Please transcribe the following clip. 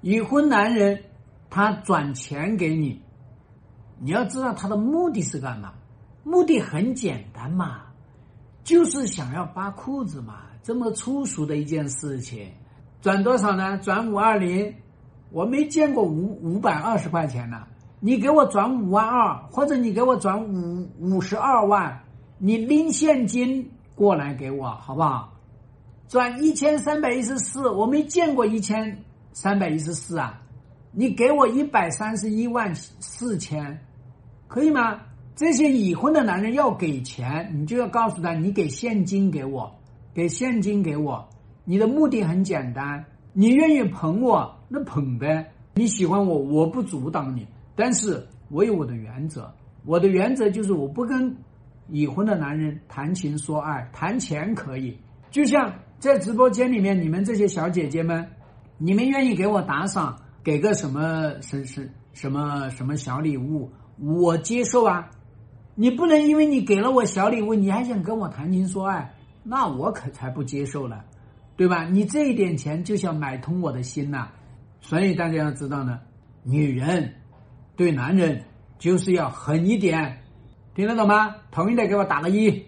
已婚男人他转钱给你，你要知道他的目的是干嘛？目的很简单嘛，就是想要扒裤子嘛，这么粗俗的一件事情。转多少呢？转五二零，我没见过五五百二十块钱呢。你给我转五万二，或者你给我转五五十二万，你拎现金过来给我，好不好？转一千三百一十四，我没见过一千三百一十四啊！你给我一百三十一万四千，可以吗？这些已婚的男人要给钱，你就要告诉他，你给现金给我，给现金给我。你的目的很简单，你愿意捧我，那捧呗。你喜欢我，我不阻挡你，但是我有我的原则。我的原则就是我不跟已婚的男人谈情说爱，谈钱可以。就像在直播间里面，你们这些小姐姐们，你们愿意给我打赏，给个什么什什什么什么小礼物，我接受啊。你不能因为你给了我小礼物，你还想跟我谈情说爱，那我可才不接受了。对吧？你这一点钱就想买通我的心呐，所以大家要知道呢，女人对男人就是要狠一点，听得懂吗？同意的给我打个一。